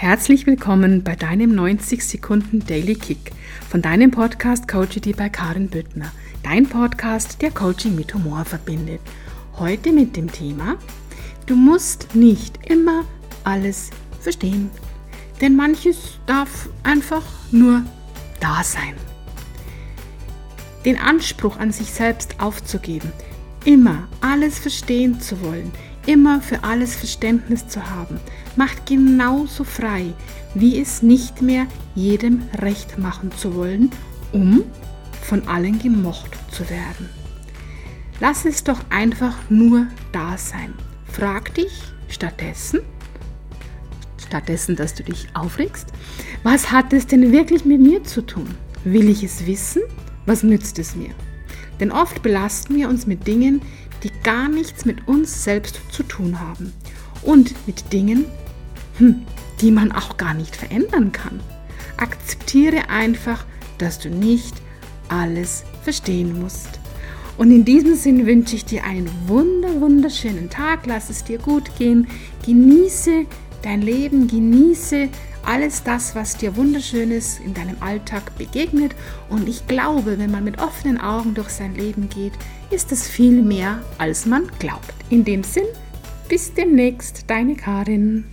Herzlich willkommen bei deinem 90 Sekunden Daily Kick von deinem Podcast Coachity bei Karin Büttner. Dein Podcast, der Coaching mit Humor verbindet. Heute mit dem Thema, du musst nicht immer alles verstehen, denn manches darf einfach nur da sein. Den Anspruch an sich selbst aufzugeben, immer alles verstehen zu wollen, immer für alles Verständnis zu haben, macht genauso frei, wie es nicht mehr jedem recht machen zu wollen, um von allen gemocht zu werden. Lass es doch einfach nur da sein. Frag dich stattdessen, stattdessen, dass du dich aufregst, was hat es denn wirklich mit mir zu tun? Will ich es wissen? Was nützt es mir? Denn oft belasten wir uns mit Dingen, die gar nichts mit uns selbst zu tun haben und mit Dingen, hm, die man auch gar nicht verändern kann. Akzeptiere einfach, dass du nicht alles verstehen musst. Und in diesem Sinn wünsche ich dir einen wunder, wunderschönen Tag. Lass es dir gut gehen. Genieße dein Leben, genieße alles das, was dir wunderschönes in deinem Alltag begegnet. Und ich glaube, wenn man mit offenen Augen durch sein Leben geht, ist es viel mehr, als man glaubt. In dem Sinn, bis demnächst, deine Karin.